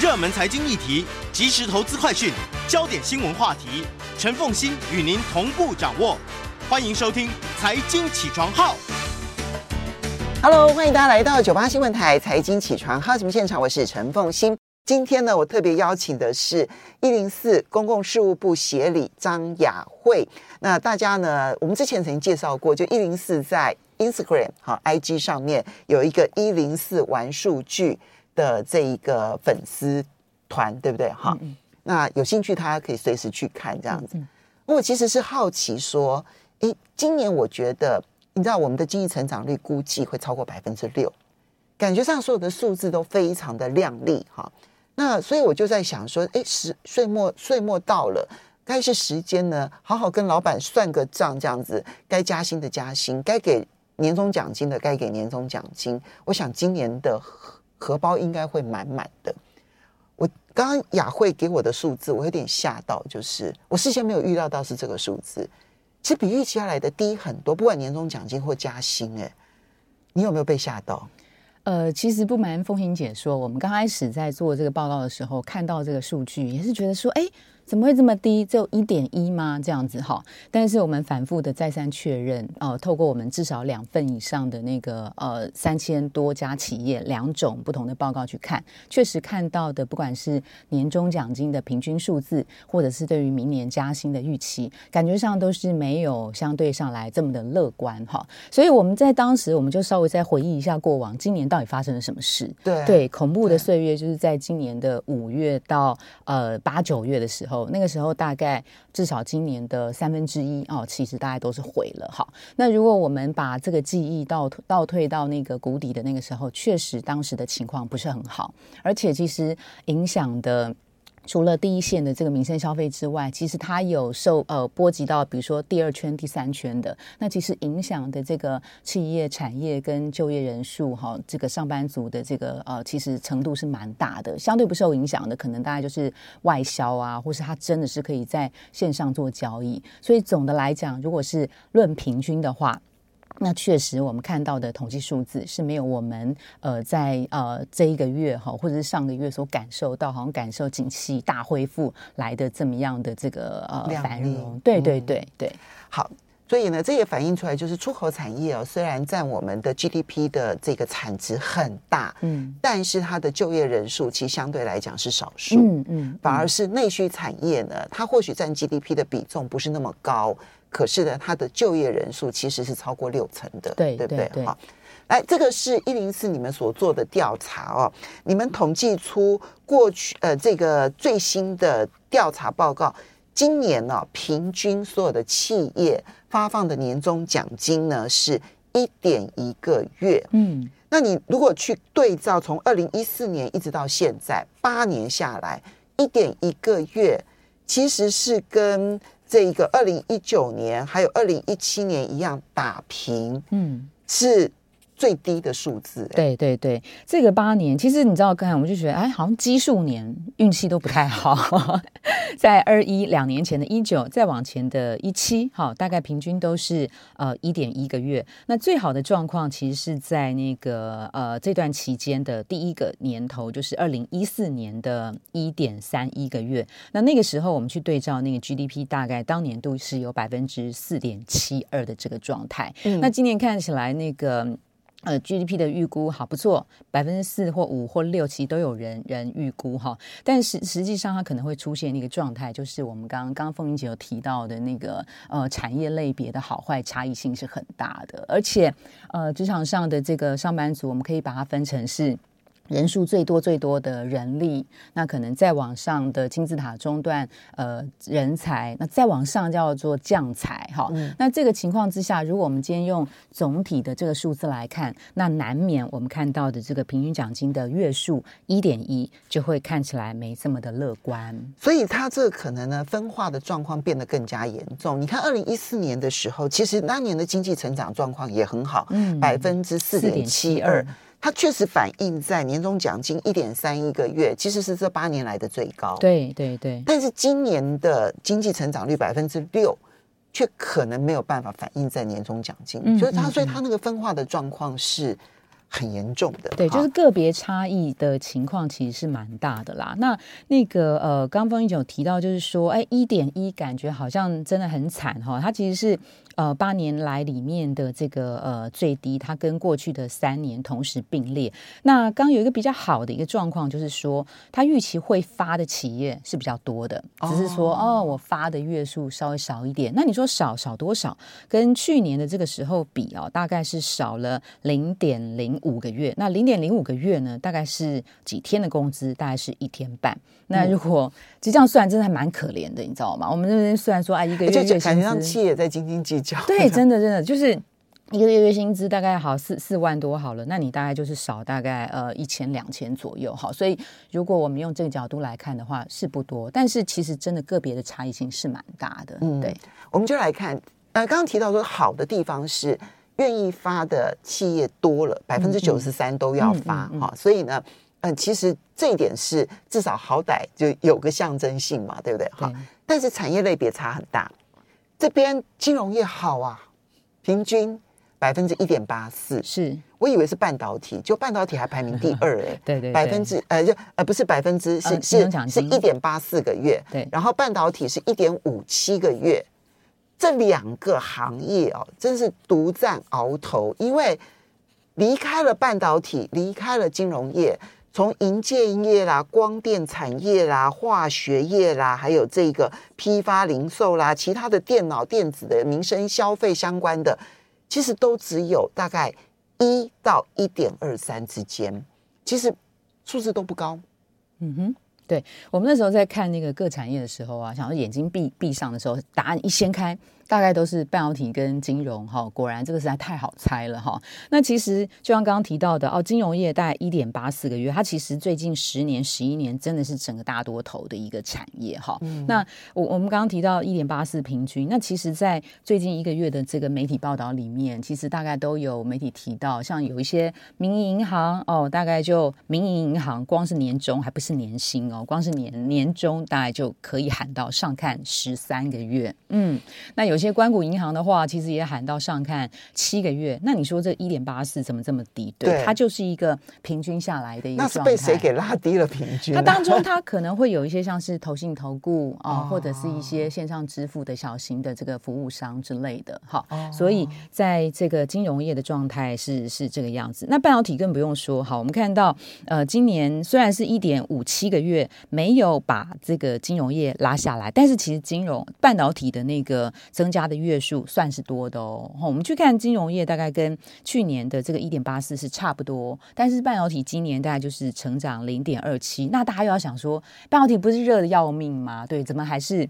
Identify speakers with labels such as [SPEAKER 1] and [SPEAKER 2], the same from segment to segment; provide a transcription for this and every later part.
[SPEAKER 1] 热门财经议题、即时投资快讯、焦点新闻话题，陈凤馨与您同步掌握。欢迎收听《财经起床号》。
[SPEAKER 2] Hello，欢迎大家来到九八新闻台《财经起床号》节目现场，我是陈凤馨。今天呢，我特别邀请的是一零四公共事务部协理张雅慧。那大家呢，我们之前曾经介绍过，就一零四在 Instagram 好 IG 上面有一个一零四玩数据的这一个粉丝团，对不对？哈、嗯嗯，那有兴趣，大家可以随时去看这样子。我其实是好奇说，诶，今年我觉得，你知道我们的经济成长率估计会超过百分之六，感觉上所有的数字都非常的亮丽哈。那所以我就在想说，哎，时岁末岁末到了，该是时间呢，好好跟老板算个账，这样子，该加薪的加薪，该给年终奖金的该给年终奖金。我想今年的荷包应该会满满的。我刚刚雅慧给我的数字，我有点吓到，就是我事先没有预料到是这个数字，其实比预期要来的低很多，不管年终奖金或加薪，哎，你有没有被吓到？
[SPEAKER 3] 呃，其实不瞒风行姐说，我们刚开始在做这个报告的时候，看到这个数据，也是觉得说，哎。怎么会这么低？只有一点一吗？这样子哈，但是我们反复的再三确认，呃，透过我们至少两份以上的那个呃三千多家企业两种不同的报告去看，确实看到的，不管是年终奖金的平均数字，或者是对于明年加薪的预期，感觉上都是没有相对上来这么的乐观哈。所以我们在当时，我们就稍微再回忆一下过往，今年到底发生了什么事？
[SPEAKER 2] 对
[SPEAKER 3] 对，恐怖的岁月就是在今年的五月到呃八九月的时候。那个时候大概至少今年的三分之一哦，其实大概都是毁了。好，那如果我们把这个记忆倒倒退到那个谷底的那个时候，确实当时的情况不是很好，而且其实影响的。除了第一线的这个民生消费之外，其实它有受呃波及到，比如说第二圈、第三圈的，那其实影响的这个企业产业跟就业人数哈，这个上班族的这个呃，其实程度是蛮大的。相对不受影响的，可能大概就是外销啊，或是它真的是可以在线上做交易。所以总的来讲，如果是论平均的话。那确实，我们看到的统计数字是没有我们呃在呃这一个月哈，或者是上个月所感受到，好像感受景气大恢复来的这么样的这个呃繁荣。对对对对，
[SPEAKER 2] 好，所以呢，这也反映出来就是出口产业哦，虽然占我们的 GDP 的这个产值很大，嗯，但是它的就业人数其实相对来讲是少数，嗯嗯，反而是内需产业呢，它或许占 GDP 的比重不是那么高。可是呢，它的就业人数其实是超过六成的，
[SPEAKER 3] 对
[SPEAKER 2] 对不
[SPEAKER 3] 对？
[SPEAKER 2] 好，来，这个是一零四你们所做的调查哦，你们统计出过去呃这个最新的调查报告，今年呢、哦、平均所有的企业发放的年终奖金呢是一点一个月，嗯，那你如果去对照从二零一四年一直到现在八年下来，一点一个月其实是跟这一个二零一九年还有二零一七年一样打平，嗯，是。最低的数字，
[SPEAKER 3] 对对对，这个八年，其实你知道，刚才我们就觉得，哎，好像奇数年运气都不太好，在二一两年前的一九，再往前的一七，好，大概平均都是呃一点一个月。那最好的状况其实是在那个呃这段期间的第一个年头，就是二零一四年的一点三一个月。那那个时候我们去对照那个 GDP，大概当年度是有百分之四点七二的这个状态。嗯，那今年看起来那个。呃，GDP 的预估好不错，百分之四或五或六，其实都有人人预估哈。但是实际上，它可能会出现一个状态，就是我们刚刚刚刚凤英姐有提到的那个呃产业类别的好坏差异性是很大的，而且呃职场上的这个上班族，我们可以把它分成是。人数最多最多的人力，那可能再往上的金字塔中段，呃，人才，那再往上叫做将才，哈、嗯。那这个情况之下，如果我们今天用总体的这个数字来看，那难免我们看到的这个平均奖金的月数一点一，就会看起来没这么的乐观。
[SPEAKER 2] 所以它这可能呢，分化的状况变得更加严重。你看，二零一四年的时候，其实那年的经济成长状况也很好，嗯，百分之四点七二。它确实反映在年终奖金一点三一个月，其实是这八年来的最高。
[SPEAKER 3] 对对对。
[SPEAKER 2] 但是今年的经济成长率百分之六，却可能没有办法反映在年终奖金。嗯，就是它，所以它那个分化的状况是很严重的。
[SPEAKER 3] 对，就是个别差异的情况其实是蛮大的啦。那那个呃，刚刚凤英姐有提到，就是说，哎，一点一感觉好像真的很惨哈。它其实是。呃，八年来里面的这个呃最低，它跟过去的三年同时并列。那刚有一个比较好的一个状况，就是说它预期会发的企业是比较多的，只是说哦，哦，我发的月数稍微少一点。那你说少少多少？跟去年的这个时候比哦，大概是少了零点零五个月。那零点零五个月呢，大概是几天的工资？大概是一天半。那如果其实这样算，真的还蛮可怜的，你知道吗？我们这边虽然说啊，一个月就
[SPEAKER 2] 感觉上企业在斤斤计较。
[SPEAKER 3] 对，真的真的就是一个月月薪资大概好四四万多好了，那你大概就是少大概呃一千两千左右好，所以如果我们用这个角度来看的话是不多，但是其实真的个别的差异性是蛮大的。嗯，对，
[SPEAKER 2] 我们就来看呃刚刚提到说好的地方是愿意发的企业多了，百分之九十三都要发哈、嗯嗯哦，所以呢，嗯、呃，其实这一点是至少好歹就有个象征性嘛，对不对？哈、哦，但是产业类别差很大。这边金融业好啊，平均百分之一点八四，
[SPEAKER 3] 是。
[SPEAKER 2] 我以为是半导体，就半导体还排名第 二哎，
[SPEAKER 3] 对对，
[SPEAKER 2] 百分之呃就呃不是百分之是是是一点八四个月，
[SPEAKER 3] 对，
[SPEAKER 2] 然后半导体是一点五七个月，这两个行业哦，真是独占鳌头，因为离开了半导体，离开了金融业。从营建业啦、光电产业啦、化学业啦，还有这个批发零售啦，其他的电脑电子的民生消费相关的，其实都只有大概一到一点二三之间，其实数字都不高。
[SPEAKER 3] 嗯哼，对，我们那时候在看那个各产业的时候啊，想要眼睛闭闭上的时候，答案一掀开。大概都是半导体跟金融哈，果然这个实在太好猜了哈。那其实就像刚刚提到的哦，金融业大概一点八四个月，它其实最近十年、十一年真的是整个大多头的一个产业哈。嗯、那我我们刚刚提到一点八四平均，那其实，在最近一个月的这个媒体报道里面，其实大概都有媒体提到，像有一些民营银行哦，大概就民营银行光是年终还不是年薪哦，光是年年终大概就可以喊到上看十三个月。嗯，那有。有些关谷银行的话，其实也喊到上看七个月。那你说这一点八四怎么这么低？对，对它就是一个平均下来的一个。
[SPEAKER 2] 那是被谁给拉低了平均？
[SPEAKER 3] 它当中它可能会有一些像是投信投顾 啊，或者是一些线上支付的小型的这个服务商之类的。好，所以在这个金融业的状态是是这个样子。那半导体更不用说。好，我们看到呃，今年虽然是一点五七个月没有把这个金融业拉下来，但是其实金融半导体的那个增加的月数算是多的哦。我们去看金融业，大概跟去年的这个一点八四是差不多，但是半导体今年大概就是成长零点二七。那大家又要想说，半导体不是热的要命吗？对，怎么还是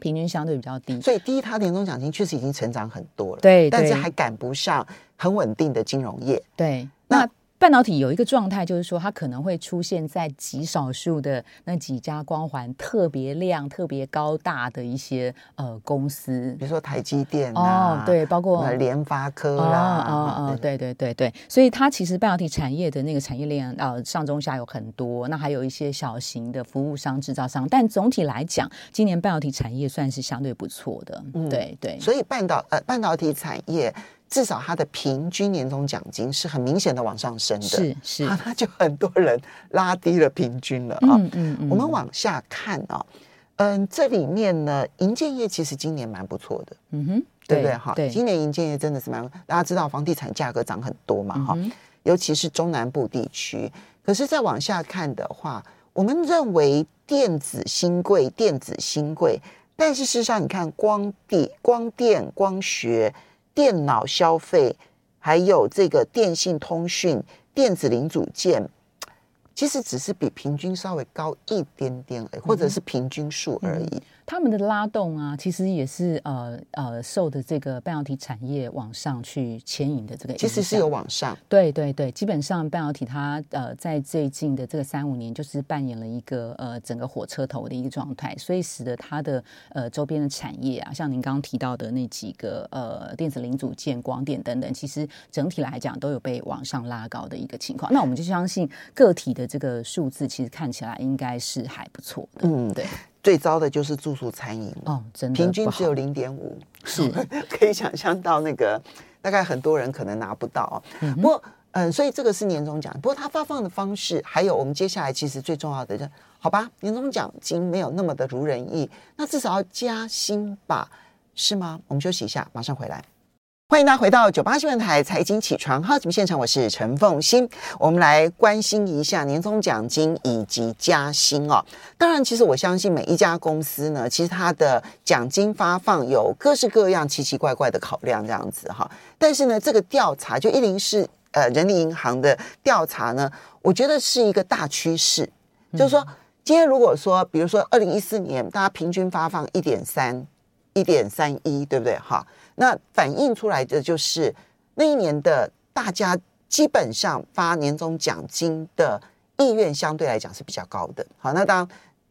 [SPEAKER 3] 平均相对比较低？
[SPEAKER 2] 所以第一，它年终奖金确实已经成长很多了，
[SPEAKER 3] 对，
[SPEAKER 2] 但是还赶不上很稳定的金融业。
[SPEAKER 3] 对，那。半导体有一个状态，就是说它可能会出现在极少数的那几家光环特别亮、特别高大的一些呃公司，
[SPEAKER 2] 比如说台积电啊，
[SPEAKER 3] 哦、对，包括
[SPEAKER 2] 联发科啦，
[SPEAKER 3] 哦哦，哦对。对对对，所以它其实半导体产业的那个产业链啊、呃，上中下有很多，那还有一些小型的服务商、制造商，但总体来讲，今年半导体产业算是相对不错的，嗯、对对，
[SPEAKER 2] 所以半导呃半导体产业。至少它的平均年终奖金是很明显的往上升的，
[SPEAKER 3] 是是，
[SPEAKER 2] 那就很多人拉低了平均了啊。嗯嗯，嗯，我们往下看啊，嗯，这里面呢，银建业其实今年蛮不错的，嗯哼，对不对哈？对，今年银建业真的是蛮，大家知道房地产价格涨很多嘛哈，嗯，尤其是中南部地区。可是再往下看的话，我们认为电子新贵，电子新贵，但是事实上你看光电、光电、光学。电脑消费，还有这个电信通讯、电子零组件，其实只是比平均稍微高一点点而已，或者是平均数而已。嗯
[SPEAKER 3] 他们的拉动啊，其实也是呃呃受的这个半导体产业往上去牵引的这个，
[SPEAKER 2] 其实是有往上。
[SPEAKER 3] 对对对，基本上半导体它呃在最近的这个三五年，就是扮演了一个呃整个火车头的一个状态，所以使得它的呃周边的产业啊，像您刚刚提到的那几个呃电子零组件、光电等等，其实整体来讲都有被往上拉高的一个情况。那我们就相信个体的这个数字，其实看起来应该是还不错的。嗯，对。
[SPEAKER 2] 最糟的就是住宿餐饮
[SPEAKER 3] 哦，真的
[SPEAKER 2] 平均只有零点五，
[SPEAKER 3] 是
[SPEAKER 2] 可以想象到那个大概很多人可能拿不到。嗯、不过，嗯，所以这个是年终奖。不过它发放的方式，还有我们接下来其实最重要的，就好吧，年终奖金没有那么的如人意，那至少要加薪吧？是吗？我们休息一下，马上回来。欢迎大家回到九八新闻台财经起床号节目现场，我是陈凤欣。我们来关心一下年终奖金以及加薪哦。当然，其实我相信每一家公司呢，其实它的奖金发放有各式各样奇奇怪怪的考量，这样子哈。但是呢，这个调查就一零四呃人力银行的调查呢，我觉得是一个大趋势，就是说，今天如果说，比如说二零一四年大家平均发放一点三。一点三一，对不对？哈，那反映出来的就是那一年的大家基本上发年终奖金的意愿相对来讲是比较高的。好，那当然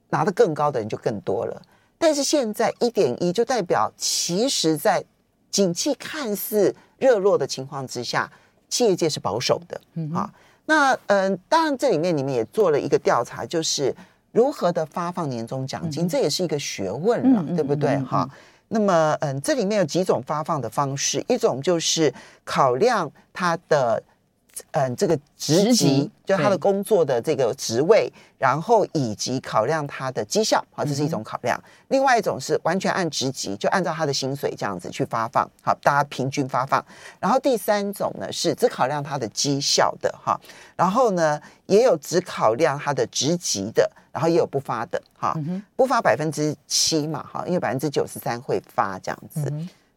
[SPEAKER 2] 拿得更高的人就更多了。但是现在一点一就代表，其实在景气看似热络的情况之下，企业界是保守的。嗯，好，那嗯、呃，当然这里面你们也做了一个调查，就是如何的发放年终奖金，嗯、这也是一个学问了，嗯、对不对？哈、嗯。那么，嗯，这里面有几种发放的方式，一种就是考量它的。嗯，这个职级就他的工作的这个职位，然后以及考量他的绩效，好，这是一种考量。另外一种是完全按职级，就按照他的薪水这样子去发放，好，大家平均发放。然后第三种呢是只考量他的绩效的，哈。然后呢也有只考量他的职级的，然后也有不发的，哈，不发百分之七嘛，哈，因为百分之九十三会发这样子。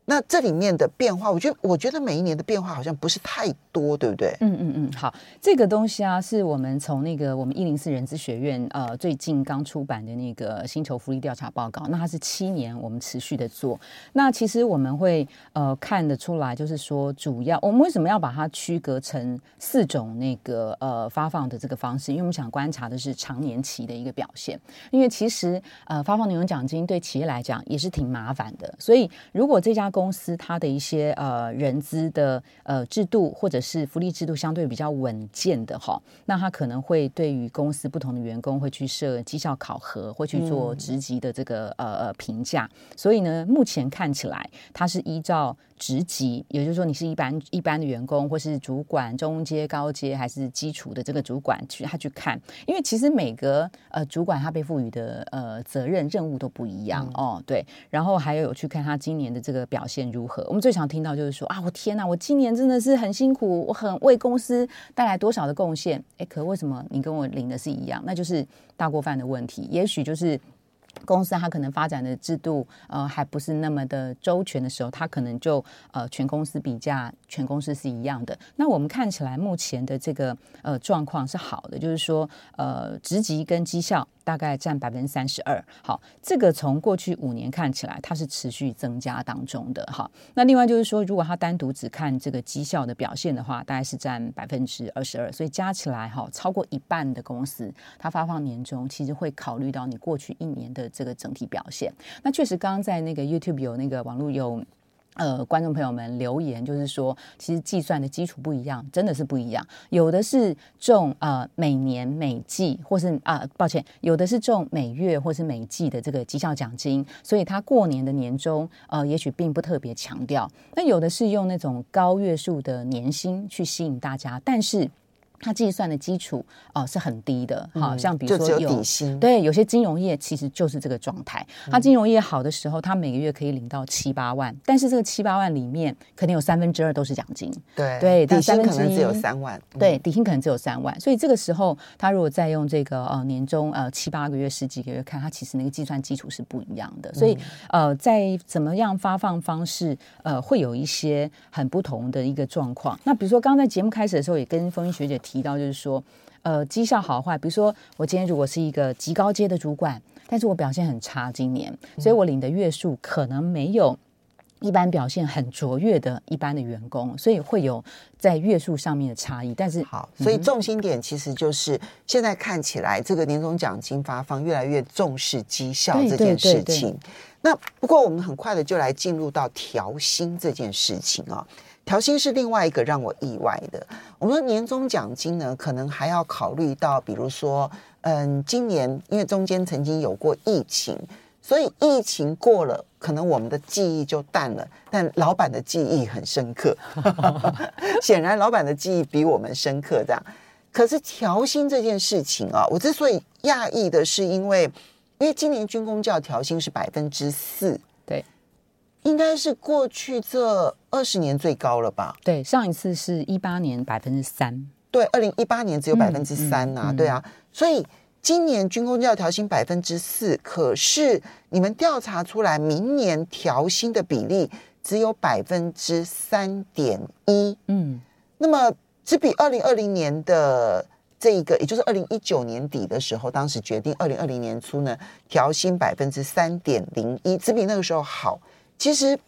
[SPEAKER 2] 那这里面的变化，我觉得，我觉得每一年的变化好像不是太多，对不对？
[SPEAKER 3] 嗯嗯嗯，好，这个东西啊，是我们从那个我们一零四人资学院呃最近刚出版的那个薪酬福利调查报告。那它是七年我们持续的做。那其实我们会呃看得出来，就是说主要我们为什么要把它区隔成四种那个呃发放的这个方式？因为我们想观察的是长年期的一个表现。因为其实呃发放年终奖金对企业来讲也是挺麻烦的，所以如果这家公司它的一些呃人资的呃制度或者是福利制度相对比较稳健的哈，那他可能会对于公司不同的员工会去设绩效考核，会去做职级的这个呃呃评价，所以呢，目前看起来它是依照。职级，也就是说，你是一般一般的员工，或是主管、中阶、高阶，还是基础的这个主管去他去看，因为其实每个呃主管他被赋予的呃责任任务都不一样、嗯、哦，对。然后还有有去看他今年的这个表现如何。我们最常听到就是说啊，我天哪，我今年真的是很辛苦，我很为公司带来多少的贡献？哎，可为什么你跟我领的是一样？那就是大锅饭的问题，也许就是。公司它可能发展的制度呃还不是那么的周全的时候，它可能就呃全公司比价，全公司是一样的。那我们看起来目前的这个呃状况是好的，就是说呃职级跟绩效。大概占百分之三十二，好，这个从过去五年看起来，它是持续增加当中的，哈。那另外就是说，如果它单独只看这个绩效的表现的话，大概是占百分之二十二，所以加起来哈，超过一半的公司，它发放年终其实会考虑到你过去一年的这个整体表现。那确实，刚刚在那个 YouTube 有那个网络有。呃，观众朋友们留言就是说，其实计算的基础不一样，真的是不一样。有的是种呃每年每季，或是啊、抱歉，有的是种每月或是每季的这个绩效奖金，所以他过年的年终呃，也许并不特别强调。那有的是用那种高月数的年薪去吸引大家，但是。它计算的基础哦、呃、是很低的，好、嗯、像比如说有，
[SPEAKER 2] 有底薪，
[SPEAKER 3] 对，有些金融业其实就是这个状态。它金融业好的时候，它每个月可以领到七八万，但是这个七八万里面可能有三分之二都是奖金，
[SPEAKER 2] 对
[SPEAKER 3] 对，
[SPEAKER 2] 底薪可能只有三万，
[SPEAKER 3] 对，底薪可能只有三万。所以这个时候，他如果再用这个呃年终呃七八个月、十几个月看，它其实那个计算基础是不一样的。所以呃，在怎么样发放方式呃会有一些很不同的一个状况。那比如说刚刚在节目开始的时候，也跟风云学姐提到，就是说。呃绩效好坏，比如说我今天如果是一个极高阶的主管，但是我表现很差，今年，所以我领的月数可能没有。一般表现很卓越的一般的员工，所以会有在月数上面的差异。但是
[SPEAKER 2] 好，所以重心点其实就是现在看起来，这个年终奖金发放越来越重视绩效这件事情。那不过我们很快的就来进入到调薪这件事情啊，调薪是另外一个让我意外的。我们说年终奖金呢，可能还要考虑到，比如说，嗯，今年因为中间曾经有过疫情。所以疫情过了，可能我们的记忆就淡了，但老板的记忆很深刻。显然，老板的记忆比我们深刻。这样，可是调薪这件事情啊，我之所以讶异的是，因为因为今年军公教调薪是百分之四，
[SPEAKER 3] 对，
[SPEAKER 2] 应该是过去这二十年最高了吧？
[SPEAKER 3] 对，上一次是一八年百分之三，
[SPEAKER 2] 对，二零一八年只有百分之三呐，对啊，所以。今年军公教调薪百分之四，可是你们调查出来，明年调薪的比例只有百分之三点一。嗯，那么只比二零二零年的这一个，也就是二零一九年底的时候，当时决定二零二零年初呢调薪百分之三点零一，只比那个时候好。其实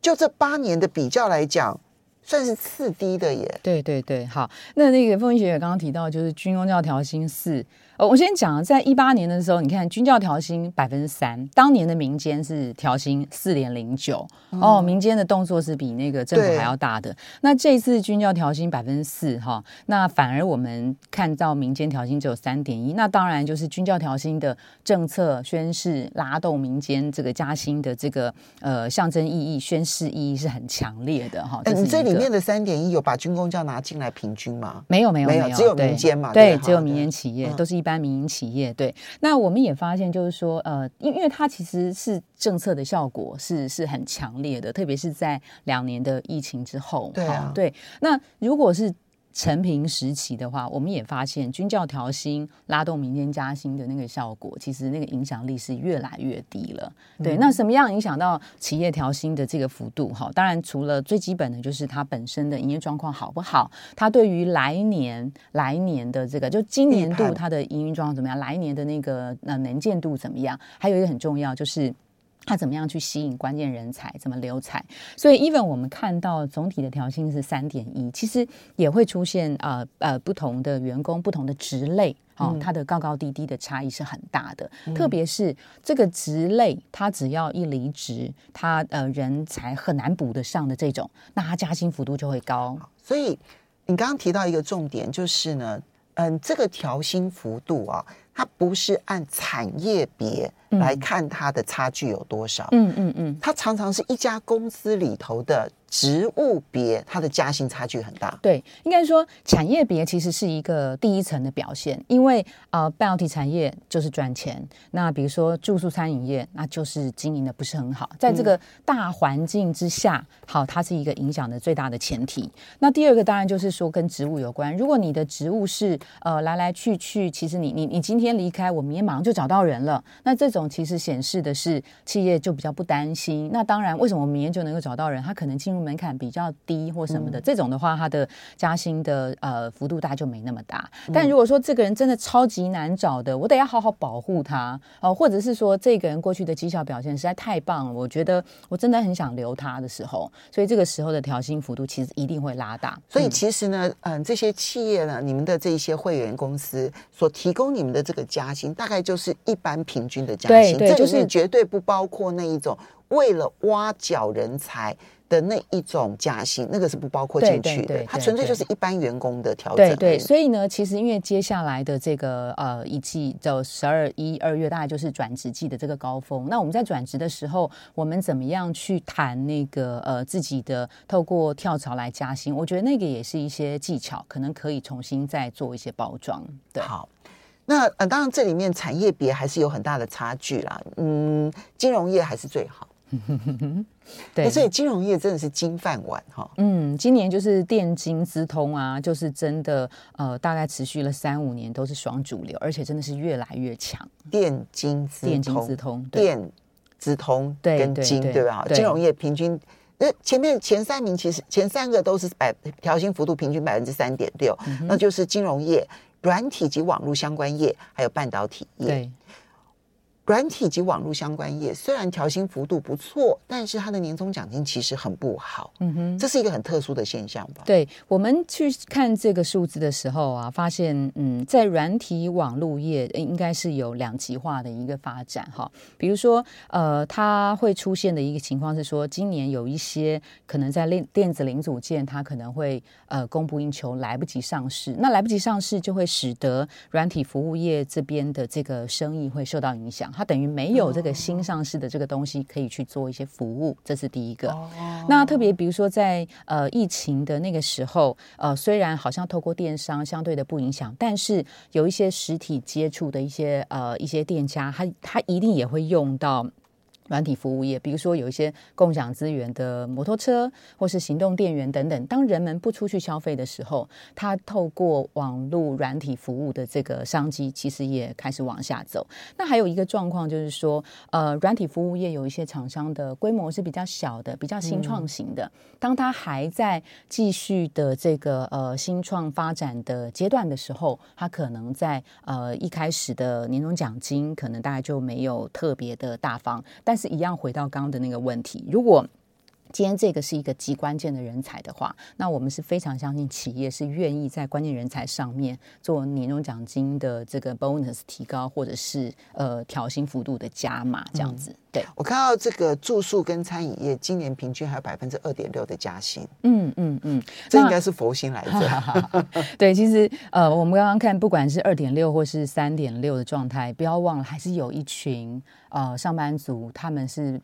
[SPEAKER 2] 就这八年的比较来讲，算是次低的耶。对
[SPEAKER 3] 对对，好，那那个凤仪学姐刚刚提到，就是军公教调薪四。呃，我先讲，在一八年的时候，你看军教调薪百分之三，当年的民间是调薪四点零九哦，民间的动作是比那个政府还要大的。那这次军教调薪百分之四哈，那反而我们看到民间调薪只有三点一，那当然就是军教调薪的政策宣示，拉动民间这个加薪的这个呃象征意义、宣示意义是很强烈的哈。
[SPEAKER 2] 哎，你这里面的三点一有把军工教拿进来平均吗？
[SPEAKER 3] 没有，没有，没有，
[SPEAKER 2] 只有民间嘛？
[SPEAKER 3] 对，只有民间企业都是一。一般民营企业对，那我们也发现，就是说，呃，因因为它其实是政策的效果是是很强烈的，特别是在两年的疫情之后，
[SPEAKER 2] 对啊，
[SPEAKER 3] 对。那如果是承平时期的话，我们也发现军教调薪拉动民间加薪的那个效果，其实那个影响力是越来越低了。对，那什么样影响到企业调薪的这个幅度？哈，当然除了最基本的就是它本身的营业状况好不好，它对于来年来年的这个就今年度它的营运状况怎么样，来年的那个呃能见度怎么样？还有一个很重要就是。他怎么样去吸引关键人才？怎么留才？所以，even 我们看到总体的调薪是三点一，其实也会出现呃呃不同的员工、不同的职类，哦，它的高高低低的差异是很大的。嗯、特别是这个职类，他只要一离职，他呃人才很难补得上的这种，那他加薪幅度就会高。
[SPEAKER 2] 所以，你刚刚提到一个重点，就是呢，嗯，这个调薪幅度啊。它不是按产业别来看它的差距有多少，嗯嗯嗯，它常常是一家公司里头的。职务别，它的加薪差距很大。
[SPEAKER 3] 对，应该说产业别其实是一个第一层的表现，因为呃，半导体产业就是赚钱。那比如说住宿餐饮业，那就是经营的不是很好。在这个大环境之下，嗯、好，它是一个影响的最大的前提。那第二个当然就是说跟职务有关。如果你的职务是呃来来去去，其实你你你今天离开，我明天马上就找到人了。那这种其实显示的是企业就比较不担心。那当然，为什么我明天就能够找到人？他可能进入。门槛比较低或什么的，嗯、这种的话，他的加薪的呃幅度大就没那么大。但如果说这个人真的超级难找的，我得要好好保护他哦、呃，或者是说这个人过去的绩效表现实在太棒了，我觉得我真的很想留他的时候，所以这个时候的调薪幅度其实一定会拉大。
[SPEAKER 2] 所以其实呢，嗯、呃，这些企业呢，你们的这一些会员公司所提供你们的这个加薪，大概就是一般平均的加薪，对对，就是绝对不包括那一种为了挖角人才。的那一种加薪，那个是不包括进去的，它纯粹就是一般员工的调整。
[SPEAKER 3] 对对，所以呢，其实因为接下来的这个呃一季就十二一二月，大概就是转职季的这个高峰。那我们在转职的时候，我们怎么样去谈那个呃自己的透过跳槽来加薪？我觉得那个也是一些技巧，可能可以重新再做一些包装。对，
[SPEAKER 2] 好，那呃当然这里面产业别还是有很大的差距啦。嗯，金融业还是最好。
[SPEAKER 3] 对，
[SPEAKER 2] 所以金融业真的是金饭碗哈。
[SPEAKER 3] 嗯，今年就是电金资通啊，就是真的呃，大概持续了三五年都是双主流，而且真的是越来越强。
[SPEAKER 2] 电金资通，
[SPEAKER 3] 电金资通，
[SPEAKER 2] 电资通跟金对吧？金融业平均，那前面前三名其实前三个都是百调薪幅度平均百分之三点六，那就是金融业，软体及网络相关业，还有半导体
[SPEAKER 3] 业。
[SPEAKER 2] 软体及网络相关业虽然调薪幅度不错，但是它的年终奖金其实很不好。嗯哼，这是一个很特殊的现象吧？
[SPEAKER 3] 对，我们去看这个数字的时候啊，发现嗯，在软体网络业应该是有两极化的一个发展哈。比如说呃，它会出现的一个情况是说，今年有一些可能在电电子零组件，它可能会呃供不应求，来不及上市。那来不及上市，就会使得软体服务业这边的这个生意会受到影响。它等于没有这个新上市的这个东西可以去做一些服务，这是第一个。那特别比如说在呃疫情的那个时候，呃虽然好像透过电商相对的不影响，但是有一些实体接触的一些呃一些店家，他他一定也会用到。软体服务业，比如说有一些共享资源的摩托车，或是行动电源等等。当人们不出去消费的时候，它透过网络软体服务的这个商机，其实也开始往下走。那还有一个状况就是说，呃，软体服务业有一些厂商的规模是比较小的，比较新创型的。当它还在继续的这个呃新创发展的阶段的时候，它可能在呃一开始的年终奖金可能大概就没有特别的大方，但是一样回到刚刚的那个问题，如果今天这个是一个极关键的人才的话，那我们是非常相信企业是愿意在关键人才上面做年终奖金的这个 bonus 提高，或者是呃调薪幅度的加码这样子。嗯、对，
[SPEAKER 2] 我看到这个住宿跟餐饮业今年平均还有百分之二点六的加薪。
[SPEAKER 3] 嗯嗯嗯，
[SPEAKER 2] 这应该是佛心来着。
[SPEAKER 3] 对，其实呃，我们刚刚看，不管是二点六或是三点六的状态，不要忘了，还是有一群呃上班族，他们是。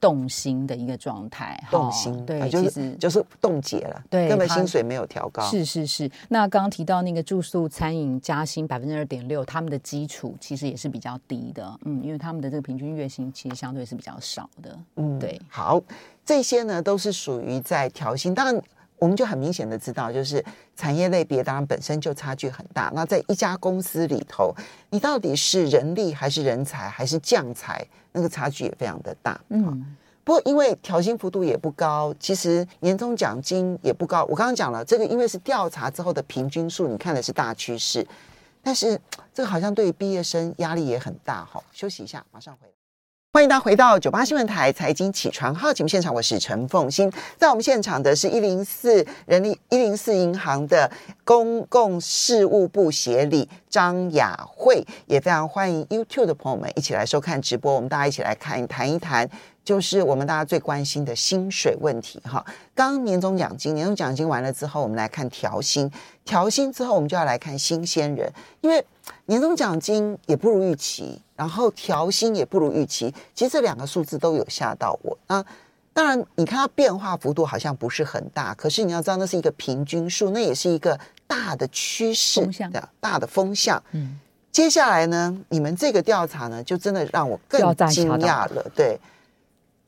[SPEAKER 3] 冻薪的一个状态，
[SPEAKER 2] 冻薪
[SPEAKER 3] 对，
[SPEAKER 2] 啊就是、其实就是冻结了，
[SPEAKER 3] 对，
[SPEAKER 2] 根本薪水没有调高。
[SPEAKER 3] 是是是，那刚刚提到那个住宿餐饮加薪百分之二点六，他们的基础其实也是比较低的，嗯，因为他们的这个平均月薪其实相对是比较少的，嗯，对。
[SPEAKER 2] 好，这些呢都是属于在调薪，当然。我们就很明显的知道，就是产业类别当然本身就差距很大。那在一家公司里头，你到底是人力还是人才还是将才，那个差距也非常的大。嗯，不过因为调薪幅度也不高，其实年终奖金也不高。我刚刚讲了，这个因为是调查之后的平均数，你看的是大趋势，但是这个好像对于毕业生压力也很大。哈，休息一下，马上回来。欢迎大家回到九八新闻台财经起床号节目现场，我是陈凤欣。在我们现场的是一零四人力一零四银行的公共事务部协理张雅慧，也非常欢迎 YouTube 的朋友们一起来收看直播。我们大家一起来看谈一谈，就是我们大家最关心的薪水问题。哈，刚年终奖金，年终奖金完了之后，我们来看调薪，调薪之后，我们就要来看新鲜人，因为年终奖金也不如预期。然后调薪也不如预期，其实这两个数字都有吓到我。那当然，你看它变化幅度好像不是很大，可是你要知道，那是一个平均数，那也是一个大的趋势，的大的风向。嗯，接下来呢，你们这个调查呢，就真的让我更惊讶了。对，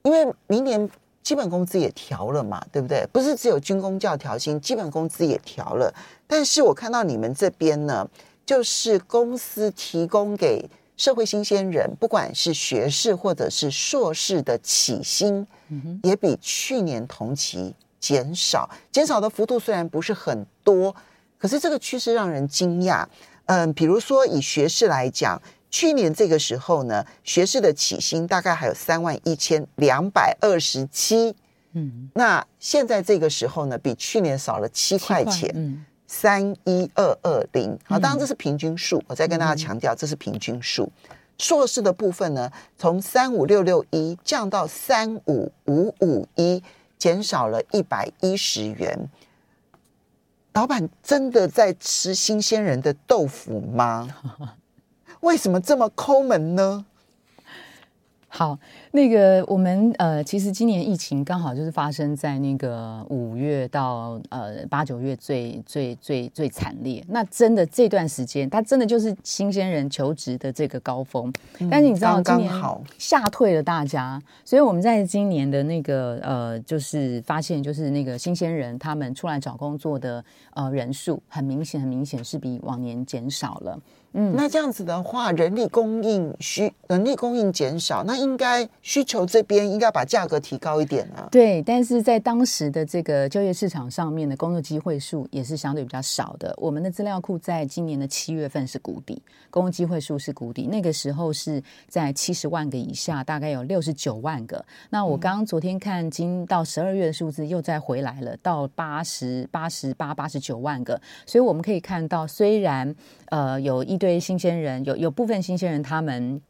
[SPEAKER 2] 因为明年基本工资也调了嘛，对不对？不是只有军工教调薪，基本工资也调了。但是我看到你们这边呢，就是公司提供给社会新鲜人，不管是学士或者是硕士的起薪，也比去年同期减少。减少的幅度虽然不是很多，可是这个趋势让人惊讶。嗯，比如说以学士来讲，去年这个时候呢，学士的起薪大概还有三万一千两百二十七。嗯，那现在这个时候呢，比去年少了七块钱。三一二二零，好，当然这是平均数。我再跟大家强调，这是平均数。硕士的部分呢，从三五六六一降到三五五五一，减少了一百一十元。老板真的在吃新鲜人的豆腐吗？为什么这么抠门呢？
[SPEAKER 3] 好，那个我们呃，其实今年疫情刚好就是发生在那个五月到呃八九月最最最最惨烈。那真的这段时间，它真的就是新鲜人求职的这个高峰。嗯、但是你知道，今年吓退了大家，所以我们在今年的那个呃，就是发现，就是那个新鲜人他们出来找工作的呃人数，很明显很明显是比往年减少了。
[SPEAKER 2] 嗯，那这样子的话，人力供应需人力供应减少，那应该需求这边应该把价格提高一点啊。
[SPEAKER 3] 对，但是在当时的这个就业市场上面的工作机会数也是相对比较少的。我们的资料库在今年的七月份是谷底，工作机会数是谷底，那个时候是在七十万个以下，大概有六十九万个。那我刚刚昨天看，今到十二月的数字又再回来了，到八十八十八八十九万个。所以我们可以看到，虽然呃有一堆新鲜人，有有部分新鲜人他们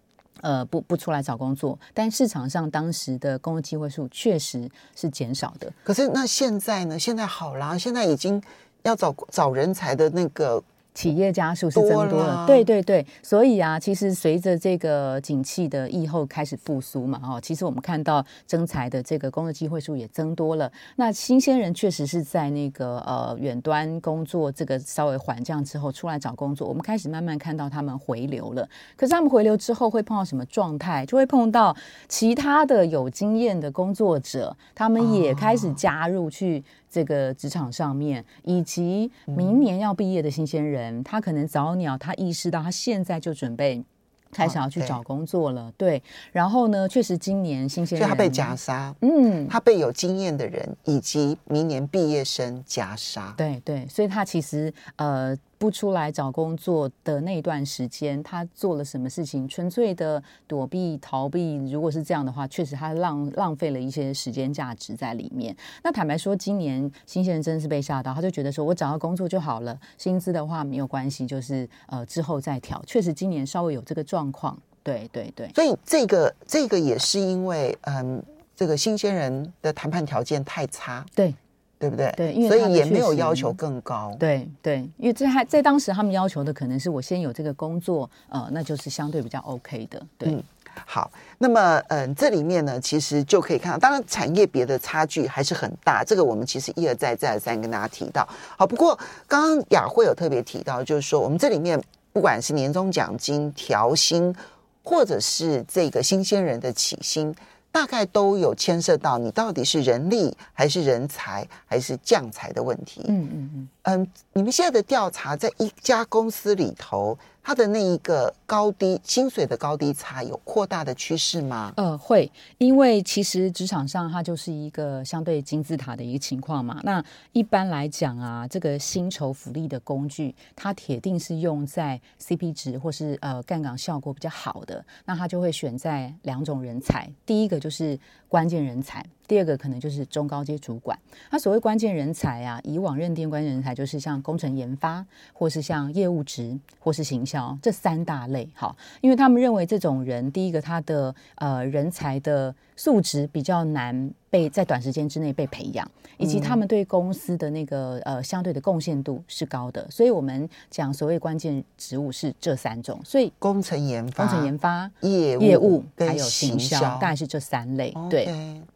[SPEAKER 3] 呃不不出来找工作，但市场上当时的工作机会数确实是减少的。
[SPEAKER 2] 可是那现在呢？现在好啦，现在已经要找找人才的那个。
[SPEAKER 3] 企业家数是增多了，多了对对对，所以啊，其实随着这个景气的疫后开始复苏嘛，哦，其实我们看到征才的这个工作机会数也增多了。那新鲜人确实是在那个呃远端工作这个稍微缓降之后出来找工作，我们开始慢慢看到他们回流了。可是他们回流之后会碰到什么状态？就会碰到其他的有经验的工作者，他们也开始加入去。这个职场上面，以及明年要毕业的新鲜人，嗯、他可能早鸟，他意识到他现在就准备开始要去找工作了。哦、对，然后呢，确实今年新鲜人，
[SPEAKER 2] 所以他被夹杀，嗯，他被有经验的人以及明年毕业生夹杀。
[SPEAKER 3] 对对，所以他其实呃。不出来找工作的那段时间，他做了什么事情？纯粹的躲避、逃避。如果是这样的话，确实他浪浪费了一些时间价值在里面。那坦白说，今年新鲜人真的是被吓到，他就觉得说我找到工作就好了，薪资的话没有关系，就是呃之后再调。确实今年稍微有这个状况，对对对。
[SPEAKER 2] 所以这个这个也是因为嗯，这个新鲜人的谈判条件太差。
[SPEAKER 3] 对。
[SPEAKER 2] 对不对？
[SPEAKER 3] 对，因为
[SPEAKER 2] 所以也没有要求更高。
[SPEAKER 3] 对对，因为这还在当时他们要求的可能是我先有这个工作，呃，那就是相对比较 OK 的。对，
[SPEAKER 2] 嗯，好，那么嗯、呃，这里面呢，其实就可以看到，当然产业别的差距还是很大。这个我们其实一而再再而三跟大家提到。好，不过刚刚雅慧有特别提到，就是说我们这里面不管是年终奖金调薪，或者是这个新鲜人的起薪。大概都有牵涉到你到底是人力还是人才还是将才的问题。嗯嗯嗯。嗯，你们现在的调查在一家公司里头，它的那一个高低薪水的高低差有扩大的趋势吗？
[SPEAKER 3] 呃，会，因为其实职场上它就是一个相对金字塔的一个情况嘛。那一般来讲啊，这个薪酬福利的工具，它铁定是用在 CP 值或是呃杠杆效果比较好的，那它就会选在两种人才，第一个就是关键人才。第二个可能就是中高阶主管。那所谓关键人才啊，以往认定关键人才就是像工程研发，或是像业务职，或是行销这三大类。好，因为他们认为这种人，第一个他的呃人才的素质比较难。被在短时间之内被培养，以及他们对公司的那个呃相对的贡献度是高的，所以我们讲所谓关键职务是这三种，所以
[SPEAKER 2] 工程研发、
[SPEAKER 3] 工程研发、
[SPEAKER 2] 业务、
[SPEAKER 3] 业务还有行销，大概是这三
[SPEAKER 2] 类。
[SPEAKER 3] 对，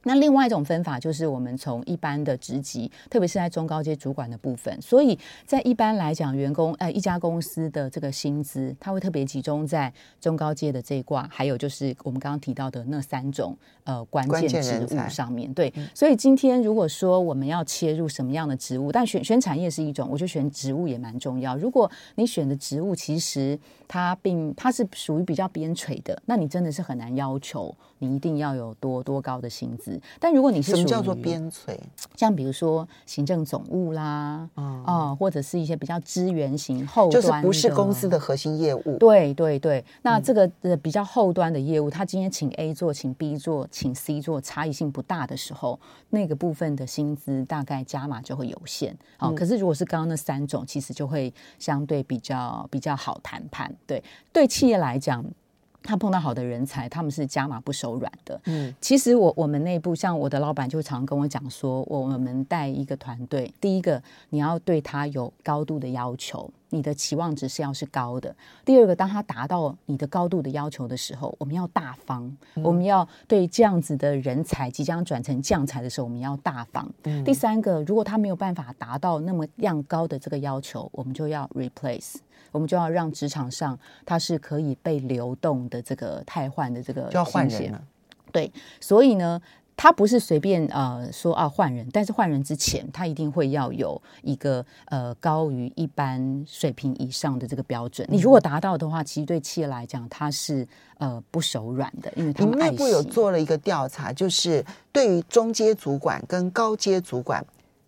[SPEAKER 3] 那另外一种分法就是我们从一般的职级，特别是在中高阶主管的部分，所以在一般来讲，员工呃一家公司的这个薪资，它会特别集中在中高阶的这一挂，还有就是我们刚刚提到的那三种呃关键职务上面。对，所以今天如果说我们要切入什么样的职务，但选选产业是一种，我觉得选职务也蛮重要。如果你选的职务其实它并它是属于比较边陲的，那你真的是很难要求你一定要有多多高的薪资。但如果你是
[SPEAKER 2] 什么叫做边陲？
[SPEAKER 3] 像比如说行政总务啦，嗯、哦，或者是一些比较资源型后端，
[SPEAKER 2] 就是不是公司的核心业务。
[SPEAKER 3] 对对对，那这个呃比较后端的业务，他今天请 A 做，请 B 做，请 C 做，差异性不大的。的时候，那个部分的薪资大概加码就会有限。好，可是如果是刚刚那三种，其实就会相对比较比较好谈判。对，对企业来讲，他碰到好的人才，他们是加码不手软的。嗯，其实我我们内部像我的老板就常跟我讲说，我们带一个团队，第一个你要对他有高度的要求。你的期望值是要是高的。第二个，当他达到你的高度的要求的时候，我们要大方，嗯、我们要对这样子的人才即将转成将才的时候，我们要大方。嗯、第三个，如果他没有办法达到那么样高的这个要求，我们就要 replace，我们就要让职场上他是可以被流动的这个汰换的这个
[SPEAKER 2] 就要换人了。
[SPEAKER 3] 对，所以呢。他不是随便呃说啊换人，但是换人之前，他一定会要有一个呃高于一般水平以上的这个标准。你如果达到的话，其实对企业来讲，他是呃不手软的，因为他们内部
[SPEAKER 2] 有做了一个调查，就是对于中阶主管跟高阶主管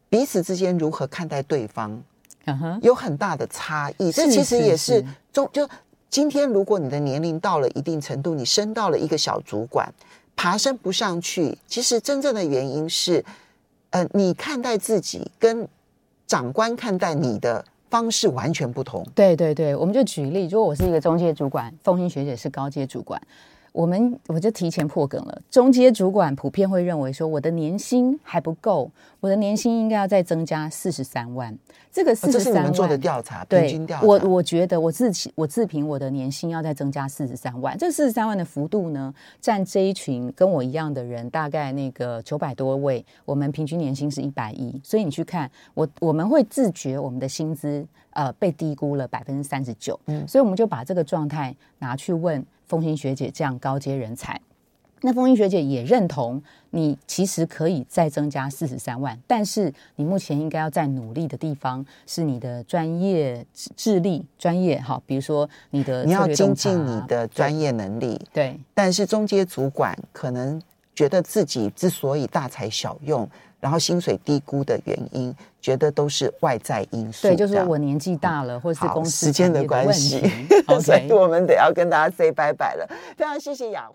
[SPEAKER 2] 彼此之间如何看待对方，嗯哼，有很大的差异。这其实也是中就今天，如果你的年龄到了一定程度，你升到了一个小主管。爬升不上去，其实真正的原因是，呃，你看待自己跟长官看待你的方式完全不同。
[SPEAKER 3] 对对对，我们就举例，如果我是一个中介主管，凤馨学姐是高阶主管。我们我就提前破梗了。中阶主管普遍会认为说，我的年薪还不够，我的年薪应该要再增加四十三万。这个四十三万，哦，这是你们做的调查，平均调查。我我觉得我自己我自评我的年薪要再增加四十三万。这四十三万的幅度呢，占这一群跟我一样的人大概那个九百多位，我们平均年薪是一百一。所以你去看我，我们会自觉我们的薪资呃被低估了百分之三十九。嗯，所以我们就把这个状态拿去问。凤馨学姐这样高阶人才，那凤馨学姐也认同你其实可以再增加四十三万，但是你目前应该要再努力的地方是你的专业智力专业哈，比如说你的
[SPEAKER 2] 你要精进你的专业能力，
[SPEAKER 3] 对。
[SPEAKER 2] 但是中阶主管可能觉得自己之所以大材小用。然后薪水低估的原因，觉得都是外在因素。
[SPEAKER 3] 对，就是我年纪大了，或者是公司
[SPEAKER 2] 时间的关系，所以我们得要跟大家 say 拜拜了。非常谢谢雅慧。